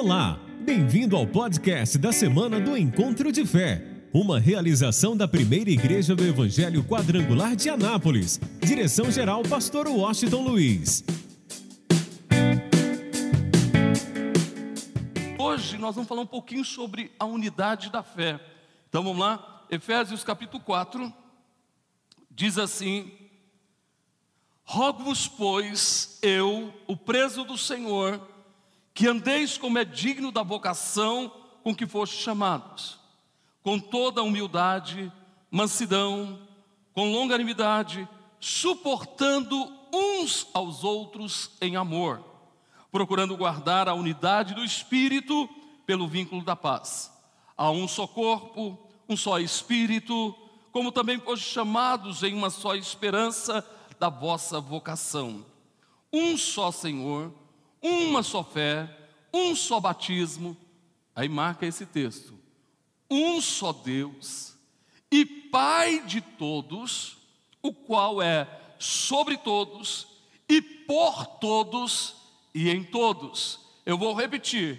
Olá, bem-vindo ao podcast da semana do Encontro de Fé, uma realização da primeira igreja do Evangelho Quadrangular de Anápolis. Direção-geral, Pastor Washington Luiz. Hoje nós vamos falar um pouquinho sobre a unidade da fé. Então vamos lá, Efésios capítulo 4, diz assim: Rogo-vos, pois, eu, o preso do Senhor, que andeis como é digno da vocação com que fostes chamados, com toda humildade, mansidão, com longanimidade, suportando uns aos outros em amor, procurando guardar a unidade do espírito pelo vínculo da paz. Há um só corpo, um só espírito, como também fostes chamados em uma só esperança da vossa vocação. Um só Senhor, uma só fé, um só batismo. Aí marca esse texto. Um só Deus e Pai de todos, o qual é sobre todos e por todos e em todos. Eu vou repetir.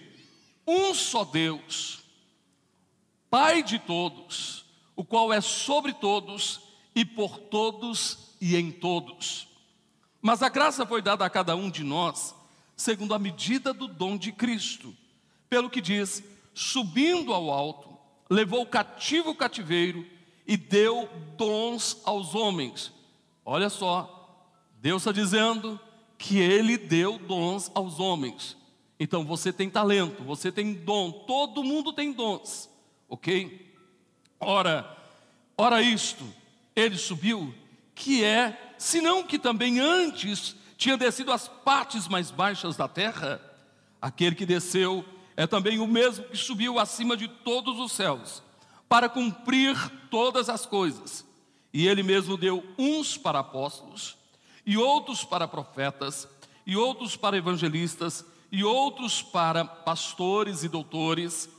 Um só Deus, Pai de todos, o qual é sobre todos e por todos e em todos. Mas a graça foi dada a cada um de nós segundo a medida do dom de Cristo. Pelo que diz: subindo ao alto, levou cativo o cativeiro e deu dons aos homens. Olha só, Deus está dizendo que Ele deu dons aos homens. Então você tem talento, você tem dom, todo mundo tem dons, ok? Ora, ora isto, ele subiu, que é, senão que também antes tinha descido às partes mais baixas da terra, aquele que desceu é também o mesmo que subiu acima de todos os céus, para cumprir todas as coisas. E ele mesmo deu uns para apóstolos, e outros para profetas, e outros para evangelistas, e outros para pastores e doutores,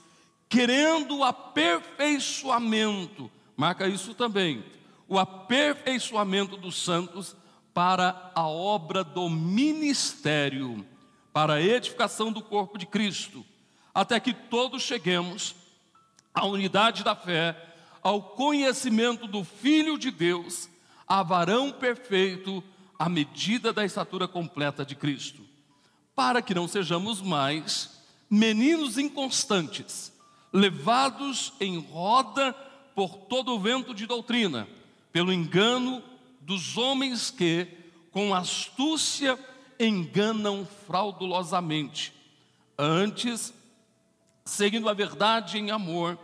querendo o aperfeiçoamento, marca isso também, o aperfeiçoamento dos santos para a obra do ministério, para a edificação do corpo de Cristo, até que todos cheguemos à unidade da fé, ao conhecimento do Filho de Deus, a varão perfeito, à medida da estatura completa de Cristo, para que não sejamos mais meninos inconstantes, levados em roda por todo o vento de doutrina, pelo engano dos homens que, com astúcia, enganam fraudulosamente. Antes, seguindo a verdade em amor,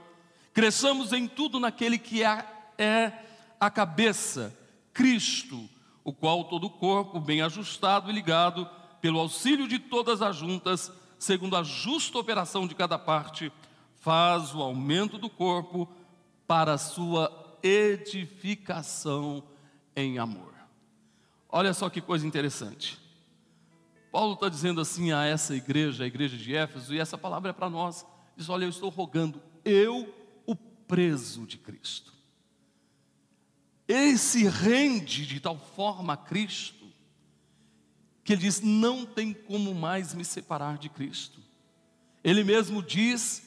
cresçamos em tudo naquele que é a cabeça, Cristo, o qual todo o corpo, bem ajustado e ligado, pelo auxílio de todas as juntas, segundo a justa operação de cada parte, faz o aumento do corpo para a sua edificação em amor. Olha só que coisa interessante. Paulo está dizendo assim a essa igreja, a igreja de Éfeso, e essa palavra é para nós. Diz: Olha, eu estou rogando, eu, o preso de Cristo. Ele se rende de tal forma a Cristo, que ele diz: Não tem como mais me separar de Cristo. Ele mesmo diz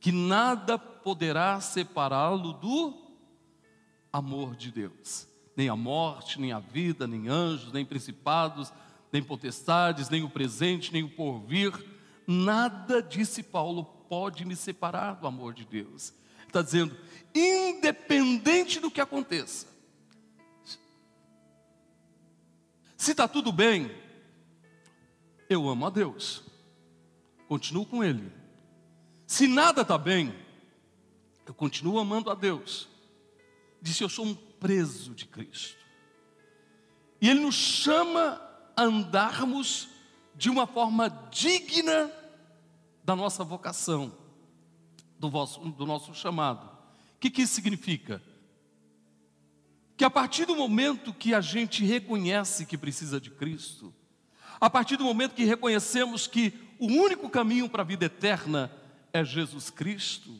que nada poderá separá-lo do amor de Deus nem a morte, nem a vida, nem anjos, nem principados, nem potestades, nem o presente, nem o porvir, nada, disse Paulo, pode me separar do amor de Deus. Está dizendo, independente do que aconteça, se está tudo bem, eu amo a Deus, continuo com Ele. Se nada está bem, eu continuo amando a Deus. Disse: Eu sou um preso de Cristo. E Ele nos chama a andarmos de uma forma digna da nossa vocação, do, vosso, do nosso chamado. O que, que isso significa? Que a partir do momento que a gente reconhece que precisa de Cristo, a partir do momento que reconhecemos que o único caminho para a vida eterna é Jesus Cristo,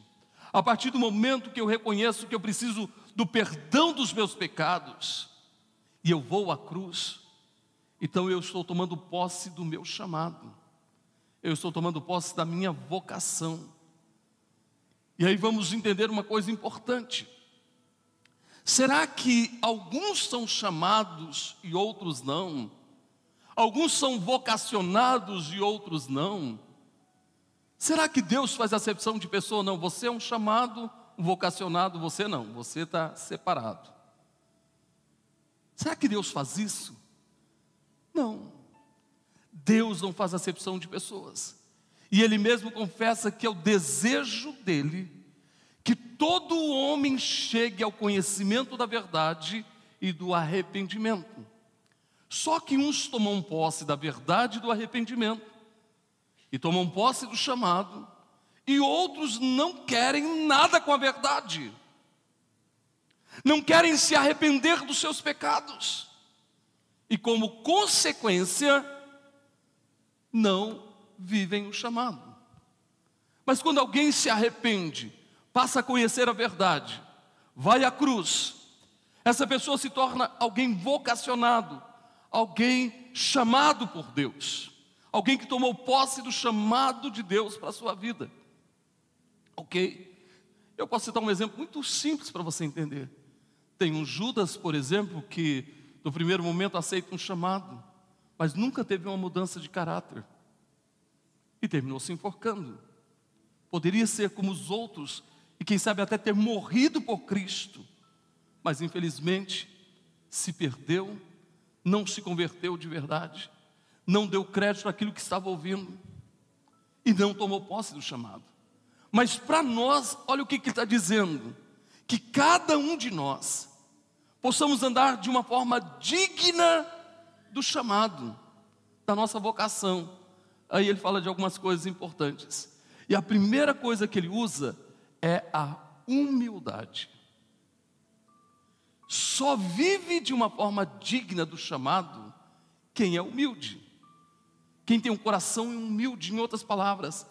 a partir do momento que eu reconheço que eu preciso do perdão dos meus pecados, e eu vou à cruz, então eu estou tomando posse do meu chamado. eu estou tomando posse da minha vocação. E aí vamos entender uma coisa importante. Será que alguns são chamados e outros não? Alguns são vocacionados e outros não? Será que Deus faz acepção de pessoa? Não, você é um chamado, vocacionado, você não, você está separado. Será que Deus faz isso? Não. Deus não faz acepção de pessoas. E Ele mesmo confessa que é o desejo dele que todo homem chegue ao conhecimento da verdade e do arrependimento. Só que uns tomam posse da verdade e do arrependimento, e tomam posse do chamado, e outros não querem nada com a verdade, não querem se arrepender dos seus pecados, e como consequência, não vivem o chamado. Mas quando alguém se arrepende, passa a conhecer a verdade, vai à cruz, essa pessoa se torna alguém vocacionado, alguém chamado por Deus, alguém que tomou posse do chamado de Deus para a sua vida. Ok? Eu posso citar um exemplo muito simples para você entender. Tem um Judas, por exemplo, que no primeiro momento aceita um chamado, mas nunca teve uma mudança de caráter e terminou se enforcando. Poderia ser como os outros e quem sabe até ter morrido por Cristo, mas infelizmente se perdeu, não se converteu de verdade, não deu crédito àquilo que estava ouvindo e não tomou posse do chamado. Mas para nós, olha o que ele está dizendo: que cada um de nós possamos andar de uma forma digna do chamado, da nossa vocação. Aí ele fala de algumas coisas importantes. E a primeira coisa que ele usa é a humildade. Só vive de uma forma digna do chamado quem é humilde. Quem tem um coração humilde, em outras palavras.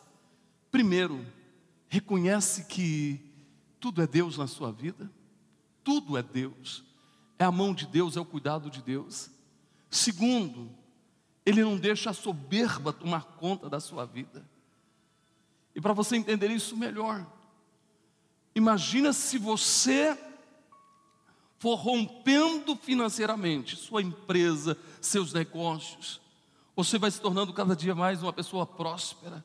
Primeiro, reconhece que tudo é Deus na sua vida, tudo é Deus, é a mão de Deus, é o cuidado de Deus. Segundo, ele não deixa a soberba tomar conta da sua vida. E para você entender isso melhor, Imagina se você for rompendo financeiramente sua empresa, seus negócios, você vai se tornando cada dia mais uma pessoa próspera.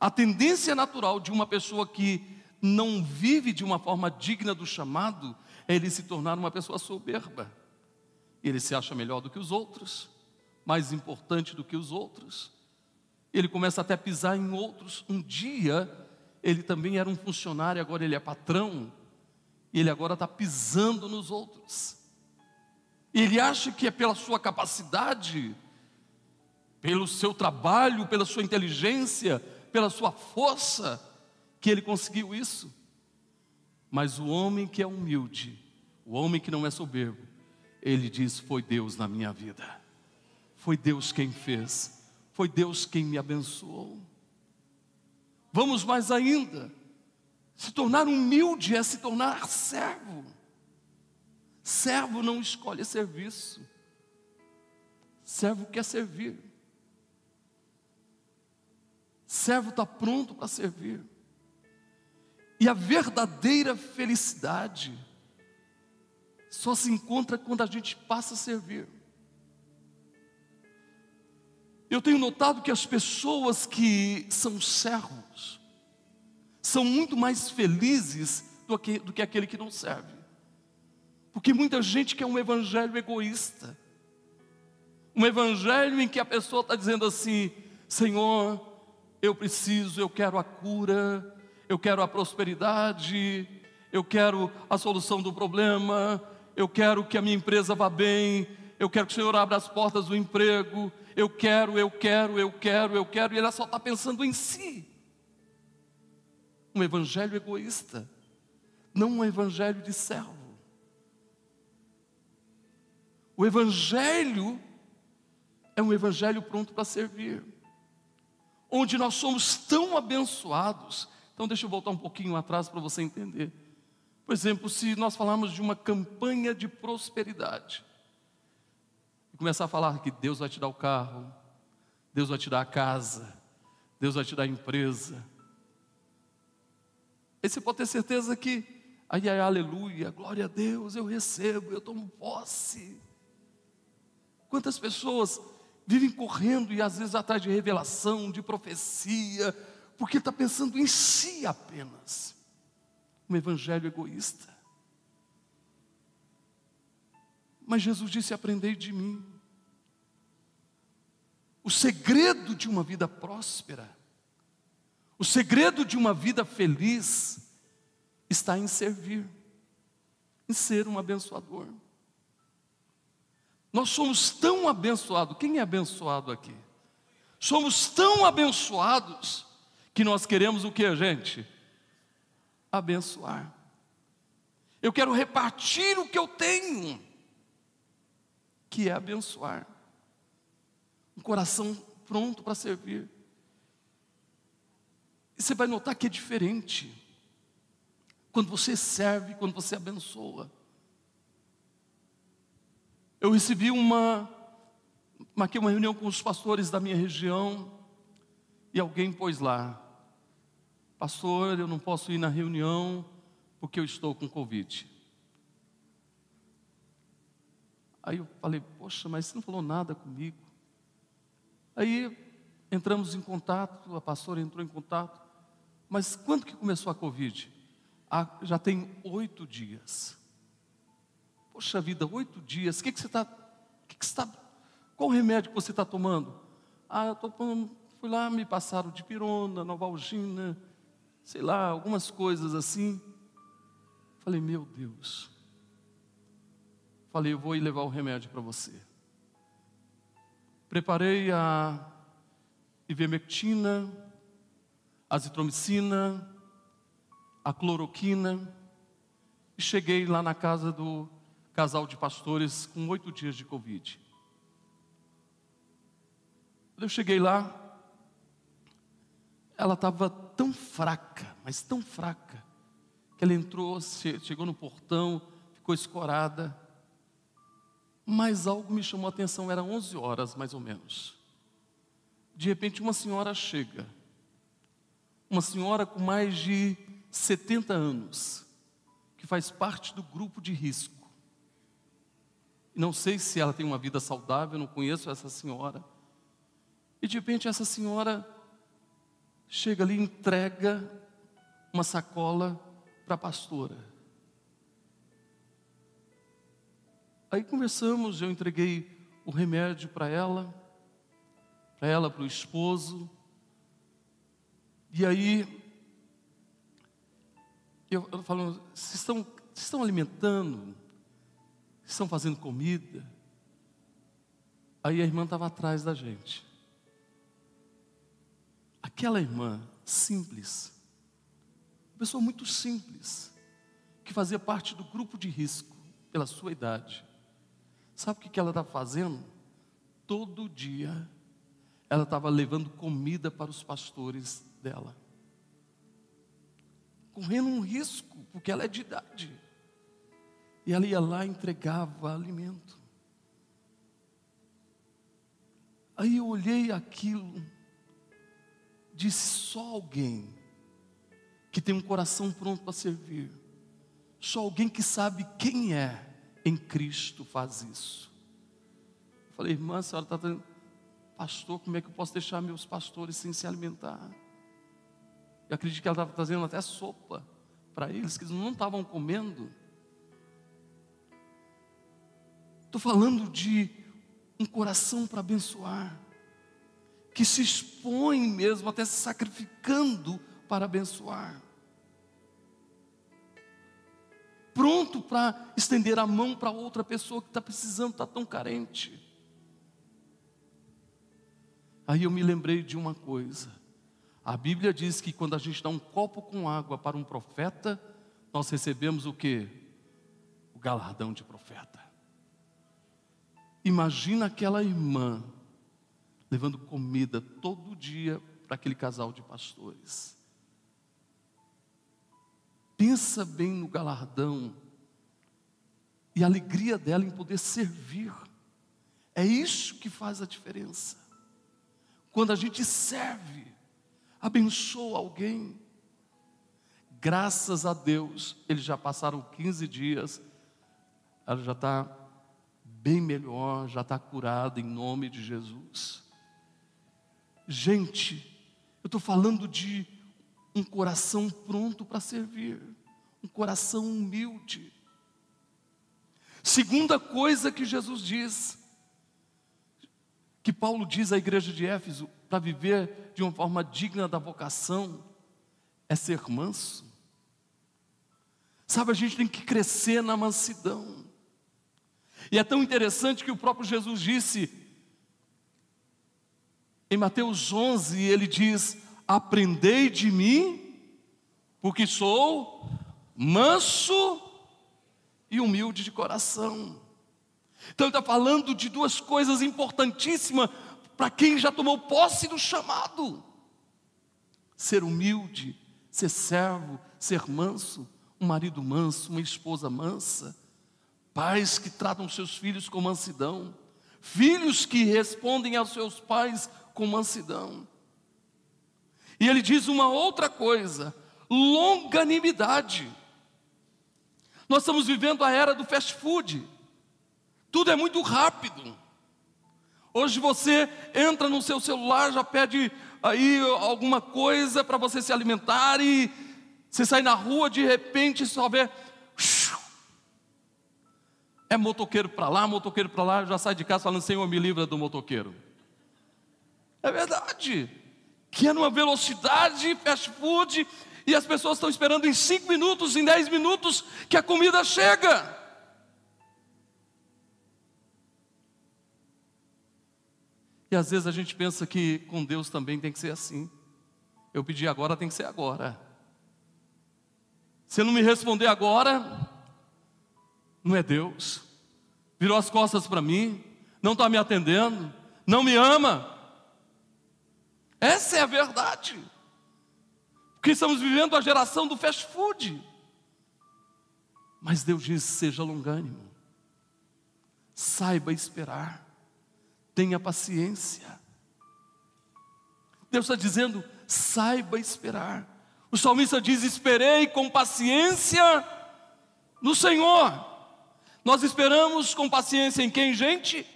A tendência natural de uma pessoa que não vive de uma forma digna do chamado é ele se tornar uma pessoa soberba. Ele se acha melhor do que os outros, mais importante do que os outros. Ele começa até a pisar em outros. Um dia ele também era um funcionário, agora ele é patrão, e ele agora está pisando nos outros. Ele acha que é pela sua capacidade, pelo seu trabalho, pela sua inteligência, pela sua força, que ele conseguiu isso. Mas o homem que é humilde, o homem que não é soberbo, ele diz: Foi Deus na minha vida, foi Deus quem fez, foi Deus quem me abençoou. Vamos mais ainda. Se tornar humilde é se tornar servo. Servo não escolhe serviço. Servo quer servir. Servo está pronto para servir. E a verdadeira felicidade só se encontra quando a gente passa a servir. Eu tenho notado que as pessoas que são servos são muito mais felizes do que, do que aquele que não serve. Porque muita gente quer um evangelho egoísta. Um evangelho em que a pessoa está dizendo assim: Senhor, eu preciso, eu quero a cura, eu quero a prosperidade, eu quero a solução do problema, eu quero que a minha empresa vá bem, eu quero que o Senhor abra as portas do emprego, eu quero, eu quero, eu quero, eu quero, e ela só está pensando em si. Um evangelho egoísta, não um evangelho de servo. O evangelho é um evangelho pronto para servir, onde nós somos tão abençoados. Então, deixa eu voltar um pouquinho atrás para você entender. Por exemplo, se nós falarmos de uma campanha de prosperidade, começar a falar que Deus vai te dar o carro, Deus vai te dar a casa, Deus vai te dar empresa. E você pode ter certeza que, ai, ai, aleluia, glória a Deus, eu recebo, eu tomo posse. Quantas pessoas vivem correndo e às vezes atrás de revelação, de profecia, porque está pensando em si apenas. Um evangelho egoísta. Mas Jesus disse: Aprendei de mim. O segredo de uma vida próspera, o segredo de uma vida feliz, está em servir, em ser um abençoador. Nós somos tão abençoados, quem é abençoado aqui? Somos tão abençoados que nós queremos o que, gente? Abençoar. Eu quero repartir o que eu tenho, que é abençoar. Um coração pronto para servir. E você vai notar que é diferente quando você serve, quando você abençoa. Eu recebi uma, marquei uma reunião com os pastores da minha região e alguém pôs lá, pastor, eu não posso ir na reunião porque eu estou com Covid. Aí eu falei, poxa, mas você não falou nada comigo. Aí entramos em contato, a pastora entrou em contato. Mas quando que começou a Covid? Ah, já tem oito dias. Poxa vida, oito dias, o que, que você está. Que que está qual remédio que você está tomando? Ah, eu estou. Fui lá, me passaram de pirona, novalgina, sei lá, algumas coisas assim. Falei, meu Deus. Falei, eu vou ir levar o remédio para você. Preparei a ivermectina, a azitromicina, a cloroquina, e cheguei lá na casa do casal de pastores com oito dias de Covid. Quando eu cheguei lá, ela estava tão fraca, mas tão fraca, que ela entrou, chegou no portão, ficou escorada. Mas algo me chamou a atenção, era 11 horas mais ou menos. De repente, uma senhora chega, uma senhora com mais de 70 anos, que faz parte do grupo de risco. Não sei se ela tem uma vida saudável, não conheço essa senhora. E de repente essa senhora chega ali entrega uma sacola para a pastora. Aí conversamos, eu entreguei o remédio para ela, para ela, para o esposo. E aí, eu, eu falo, vocês estão, vocês estão alimentando? Estão fazendo comida. Aí a irmã estava atrás da gente. Aquela irmã simples, pessoa muito simples, que fazia parte do grupo de risco pela sua idade. Sabe o que ela estava fazendo? Todo dia ela estava levando comida para os pastores dela. Correndo um risco, porque ela é de idade. E ela ia lá e entregava alimento. Aí eu olhei aquilo, disse: só alguém que tem um coração pronto para servir, só alguém que sabe quem é em Cristo faz isso. Eu falei, irmã, a senhora está dizendo, pastor, como é que eu posso deixar meus pastores sem se alimentar? Eu acredito que ela estava trazendo até sopa para eles, que eles não estavam comendo. Estou falando de um coração para abençoar, que se expõe mesmo, até se sacrificando para abençoar. Pronto para estender a mão para outra pessoa que está precisando, está tão carente. Aí eu me lembrei de uma coisa. A Bíblia diz que quando a gente dá um copo com água para um profeta, nós recebemos o que? O galardão de profeta. Imagina aquela irmã levando comida todo dia para aquele casal de pastores. Pensa bem no galardão e a alegria dela em poder servir. É isso que faz a diferença. Quando a gente serve, abençoa alguém. Graças a Deus, eles já passaram 15 dias, ela já está bem melhor, já está curada em nome de Jesus. Gente, eu estou falando de um coração pronto para servir, um coração humilde. Segunda coisa que Jesus diz, que Paulo diz à igreja de Éfeso, para viver de uma forma digna da vocação, é ser manso. Sabe, a gente tem que crescer na mansidão. E é tão interessante que o próprio Jesus disse, em Mateus 11, ele diz: Aprendei de mim, porque sou manso e humilde de coração. Então ele está falando de duas coisas importantíssimas para quem já tomou posse do chamado: ser humilde, ser servo, ser manso, um marido manso, uma esposa mansa, pais que tratam seus filhos com mansidão, filhos que respondem aos seus pais com mansidão. E ele diz uma outra coisa: longanimidade. Nós estamos vivendo a era do fast food. Tudo é muito rápido. Hoje você entra no seu celular, já pede aí alguma coisa para você se alimentar e você sai na rua, de repente só vê é motoqueiro para lá, motoqueiro para lá, já sai de casa falando: Senhor, me livra do motoqueiro. É verdade que é numa velocidade fast food e as pessoas estão esperando em cinco minutos, em dez minutos que a comida chega. E às vezes a gente pensa que com Deus também tem que ser assim. Eu pedi agora, tem que ser agora. Se não me responder agora, não é Deus. Virou as costas para mim, não está me atendendo, não me ama. Essa é a verdade. Porque estamos vivendo a geração do fast food. Mas Deus diz: seja longânimo, saiba esperar, tenha paciência. Deus está dizendo: saiba esperar. O salmista diz: esperei com paciência no Senhor. Nós esperamos com paciência em quem, gente?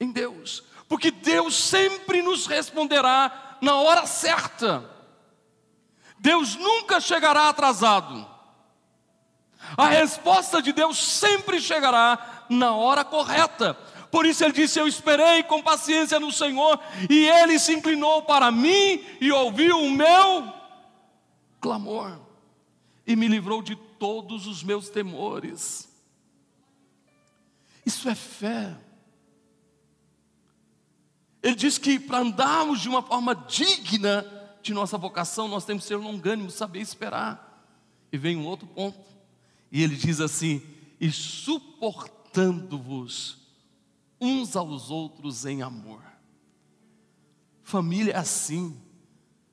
Em Deus porque Deus sempre nos responderá na hora certa. Deus nunca chegará atrasado. A resposta de Deus sempre chegará na hora correta. Por isso ele disse: Eu esperei com paciência no Senhor, e ele se inclinou para mim e ouviu o meu clamor, e me livrou de todos os meus temores. Isso é fé. Ele diz que para andarmos de uma forma digna de nossa vocação, nós temos que ser longânimos, saber esperar. E vem um outro ponto. E ele diz assim: e suportando-vos uns aos outros em amor. Família é assim.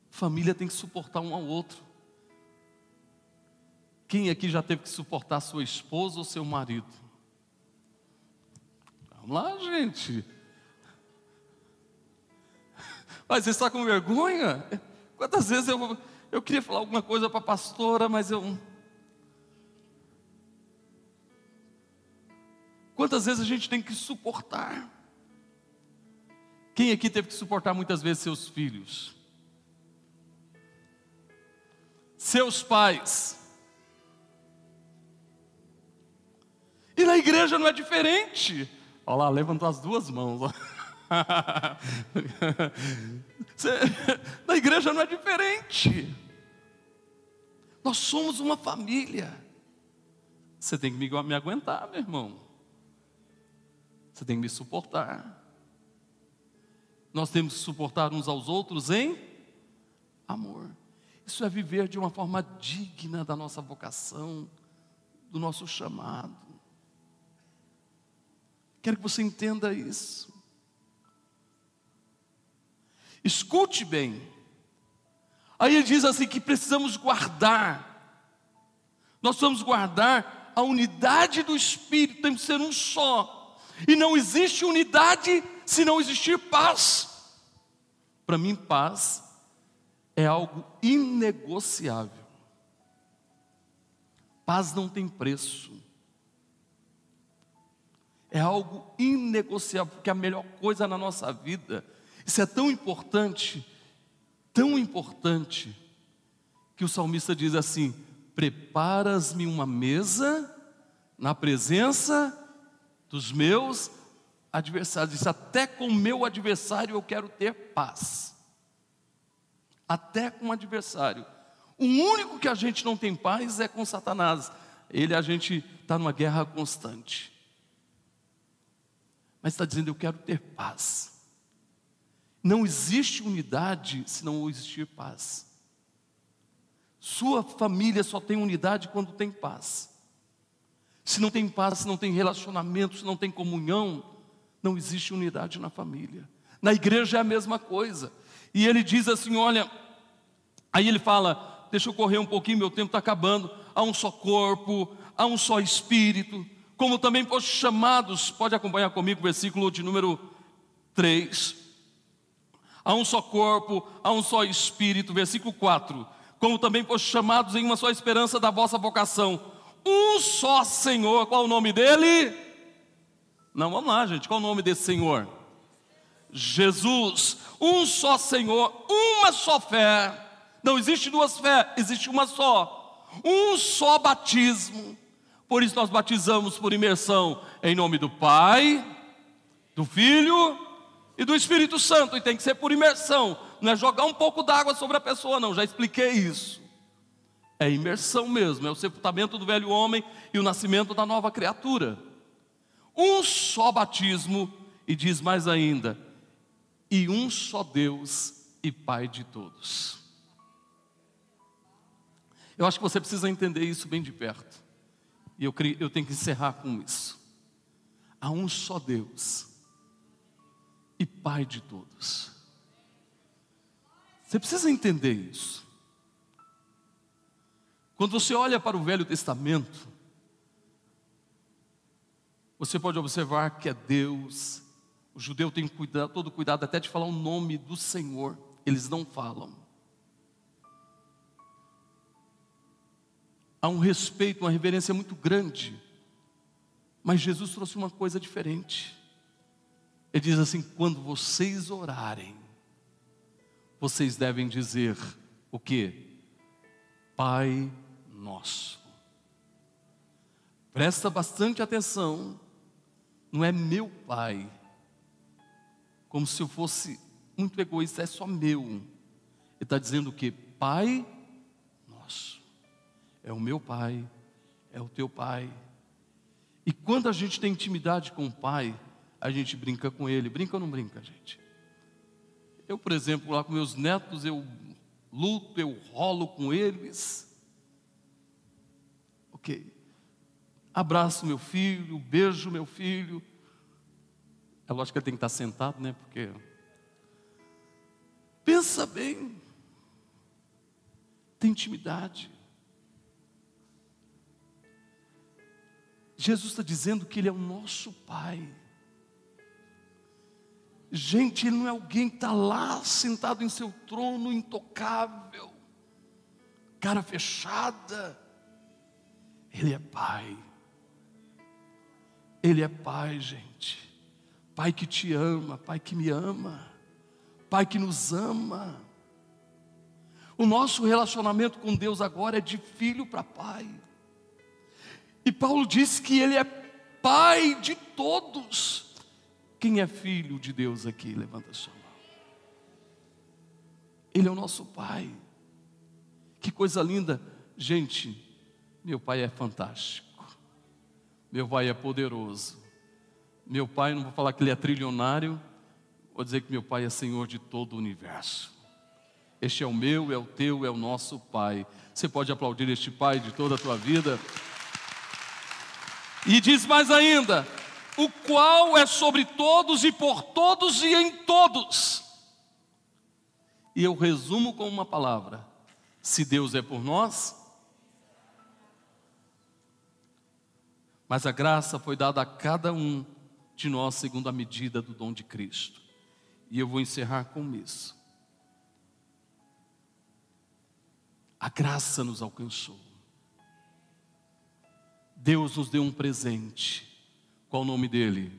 Família tem que suportar um ao outro. Quem aqui já teve que suportar sua esposa ou seu marido? Vamos lá, gente. Mas você está com vergonha? Quantas vezes eu, eu queria falar alguma coisa para a pastora, mas eu. Quantas vezes a gente tem que suportar? Quem aqui teve que suportar muitas vezes seus filhos? Seus pais? E na igreja não é diferente. Olha lá, levantou as duas mãos. Na igreja não é diferente. Nós somos uma família. Você tem que me, me aguentar, meu irmão. Você tem que me suportar. Nós temos que suportar uns aos outros em amor. Isso é viver de uma forma digna da nossa vocação, do nosso chamado. Quero que você entenda isso. Escute bem. Aí ele diz assim que precisamos guardar. Nós vamos guardar a unidade do espírito, tem que ser um só. E não existe unidade se não existir paz. Para mim, paz é algo inegociável. Paz não tem preço. É algo inegociável, porque a melhor coisa na nossa vida, isso é tão importante, tão importante, que o salmista diz assim: Preparas-me uma mesa na presença dos meus adversários. Diz, até com o meu adversário eu quero ter paz. Até com o adversário. O único que a gente não tem paz é com Satanás. Ele a gente está numa guerra constante. Mas está dizendo, eu quero ter paz. Não existe unidade se não existir paz. Sua família só tem unidade quando tem paz. Se não tem paz, se não tem relacionamento, se não tem comunhão, não existe unidade na família. Na igreja é a mesma coisa. E ele diz assim: olha, aí ele fala, deixa eu correr um pouquinho, meu tempo está acabando. Há um só corpo, há um só espírito, como também foste chamados, pode acompanhar comigo o versículo de número 3. Há um só corpo, há um só espírito, versículo 4. Como também foste chamados em uma só esperança da vossa vocação um só Senhor. Qual o nome dele? Não, vamos lá, gente. Qual o nome desse Senhor? Jesus. Um só Senhor, uma só fé. Não existe duas fés, existe uma só. Um só batismo. Por isso nós batizamos por imersão em nome do Pai, do Filho e do Espírito Santo. E tem que ser por imersão. Não é jogar um pouco d'água sobre a pessoa, não. Já expliquei isso. É imersão mesmo, é o sepultamento do velho homem e o nascimento da nova criatura. Um só batismo, e diz mais ainda, e um só Deus e Pai de todos. Eu acho que você precisa entender isso bem de perto. E eu, eu tenho que encerrar com isso. Há um só Deus e Pai de todos. Você precisa entender isso. Quando você olha para o Velho Testamento, você pode observar que é Deus. O judeu tem cuidado, todo cuidado até de falar o nome do Senhor. Eles não falam. Há um respeito, uma reverência muito grande. Mas Jesus trouxe uma coisa diferente. Ele diz assim: quando vocês orarem, vocês devem dizer o que? Pai nosso. Presta bastante atenção, não é meu pai, como se eu fosse muito egoísta, é só meu. Ele está dizendo que Pai é o meu pai, é o teu pai. E quando a gente tem intimidade com o pai, a gente brinca com ele. Brinca ou não brinca, gente? Eu, por exemplo, lá com meus netos, eu luto, eu rolo com eles. Ok. Abraço meu filho, beijo meu filho. É lógico que ele tem que estar sentado, né? Porque. Pensa bem. Tem intimidade. Jesus está dizendo que Ele é o nosso Pai. Gente, Ele não é alguém que está lá sentado em seu trono intocável, cara fechada. Ele é Pai. Ele é Pai, gente. Pai que te ama, Pai que me ama, Pai que nos ama. O nosso relacionamento com Deus agora é de filho para pai. E Paulo diz que Ele é Pai de todos. Quem é filho de Deus aqui? Levanta a sua mão. Ele é o nosso Pai. Que coisa linda. Gente, meu Pai é fantástico. Meu Pai é poderoso. Meu Pai, não vou falar que Ele é trilionário, vou dizer que meu Pai é Senhor de todo o universo. Este é o meu, é o teu, é o nosso Pai. Você pode aplaudir este Pai de toda a tua vida. E diz mais ainda: o qual é sobre todos e por todos e em todos. E eu resumo com uma palavra: se Deus é por nós, mas a graça foi dada a cada um de nós segundo a medida do dom de Cristo. E eu vou encerrar com isso. a graça nos alcançou. Deus nos deu um presente. Qual o nome dele?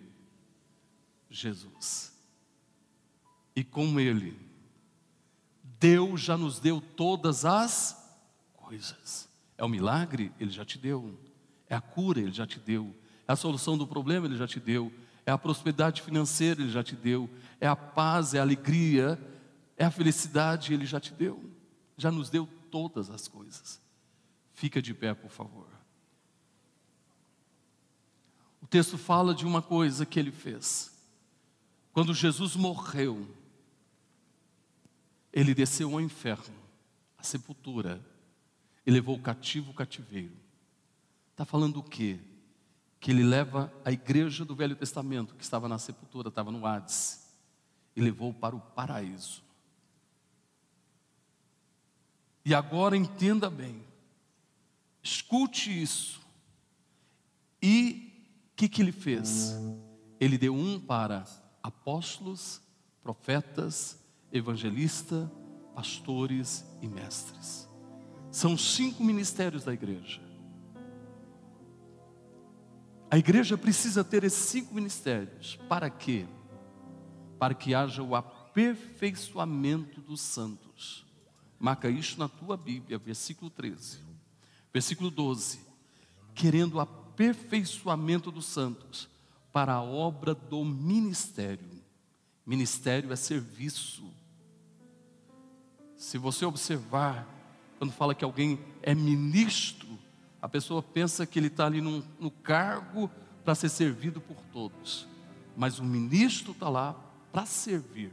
Jesus. E com ele, Deus já nos deu todas as coisas. É o milagre? Ele já te deu. É a cura? Ele já te deu. É a solução do problema? Ele já te deu. É a prosperidade financeira? Ele já te deu. É a paz, é a alegria, é a felicidade? Ele já te deu. Já nos deu todas as coisas. Fica de pé, por favor. O texto fala de uma coisa que ele fez. Quando Jesus morreu, ele desceu ao inferno, a sepultura, e levou o cativo o cativeiro. Está falando o quê? Que ele leva a igreja do Velho Testamento, que estava na sepultura, estava no Hades, e levou para o paraíso. E agora entenda bem, escute isso. E que, que ele fez? Ele deu um para apóstolos, profetas, evangelistas, pastores e mestres. São cinco ministérios da igreja. A igreja precisa ter esses cinco ministérios. Para quê? Para que haja o aperfeiçoamento dos santos. Marca isso na tua Bíblia, versículo 13. Versículo 12. Querendo o aperfeiçoamento dos santos para a obra do ministério. Ministério é serviço. Se você observar, quando fala que alguém é ministro, a pessoa pensa que ele está ali num, no cargo para ser servido por todos. Mas o ministro está lá para servir.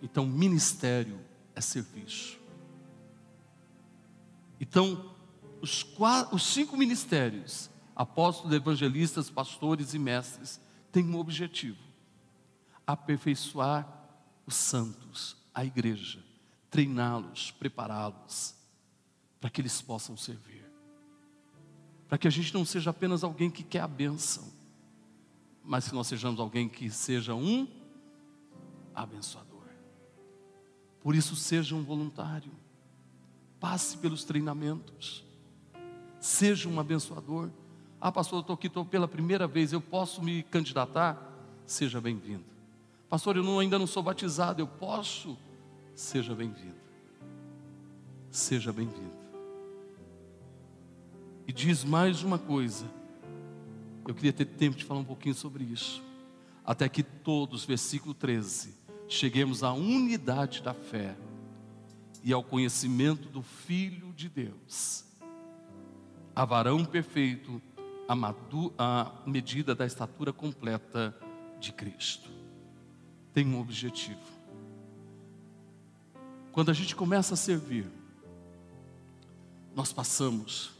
Então, ministério é serviço. Então, os, quatro, os cinco ministérios, apóstolos, evangelistas, pastores e mestres, têm um objetivo: aperfeiçoar os santos, a igreja, treiná-los, prepará-los, para que eles possam servir. Para que a gente não seja apenas alguém que quer a bênção, mas que nós sejamos alguém que seja um abençoador. Por isso, seja um voluntário, passe pelos treinamentos, seja um abençoador. Ah, pastor, eu estou aqui estou pela primeira vez, eu posso me candidatar? Seja bem-vindo. Pastor, eu não, ainda não sou batizado, eu posso? Seja bem-vindo. Seja bem-vindo. E diz mais uma coisa. Eu queria ter tempo de falar um pouquinho sobre isso. Até que todos, versículo 13, cheguemos à unidade da fé e ao conhecimento do Filho de Deus, a varão perfeito, a, madu, a medida da estatura completa de Cristo. Tem um objetivo. Quando a gente começa a servir, nós passamos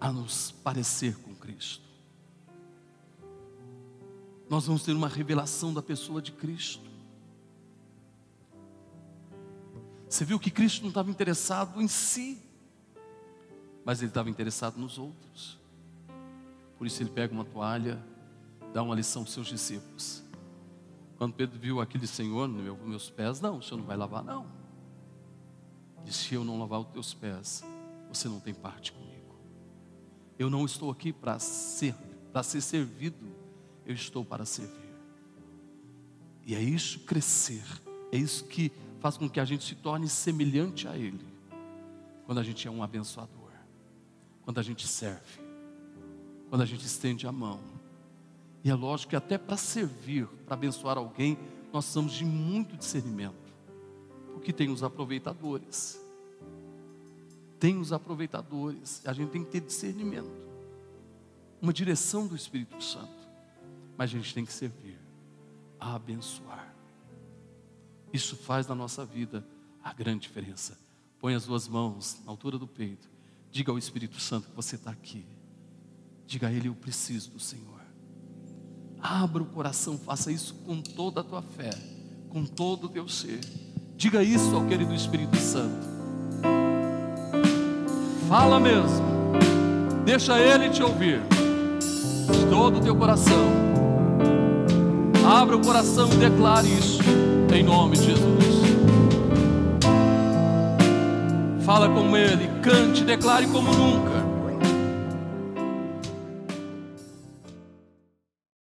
a nos parecer com Cristo. Nós vamos ter uma revelação da pessoa de Cristo. Você viu que Cristo não estava interessado em si, mas ele estava interessado nos outros. Por isso ele pega uma toalha, dá uma lição para os seus discípulos. Quando Pedro viu aquele Senhor nos meus pés, não, o Senhor não vai lavar, não. Disse: Se eu não lavar os teus pés, você não tem parte comigo. Eu não estou aqui para ser, para ser servido, eu estou para servir. E é isso crescer, é isso que faz com que a gente se torne semelhante a Ele. Quando a gente é um abençoador, quando a gente serve, quando a gente estende a mão. E é lógico que até para servir, para abençoar alguém, nós precisamos de muito discernimento, porque tem os aproveitadores tem os aproveitadores, a gente tem que ter discernimento, uma direção do Espírito Santo, mas a gente tem que servir, a abençoar. Isso faz na nossa vida a grande diferença. Põe as duas mãos na altura do peito, diga ao Espírito Santo que você está aqui, diga a Ele: Eu preciso do Senhor. Abra o coração, faça isso com toda a tua fé, com todo o teu ser. Diga isso ao querido Espírito Santo. Fala mesmo. Deixa Ele te ouvir. De todo o teu coração. Abra o coração e declare isso. Em nome de Jesus. Fala com Ele, cante, declare como nunca.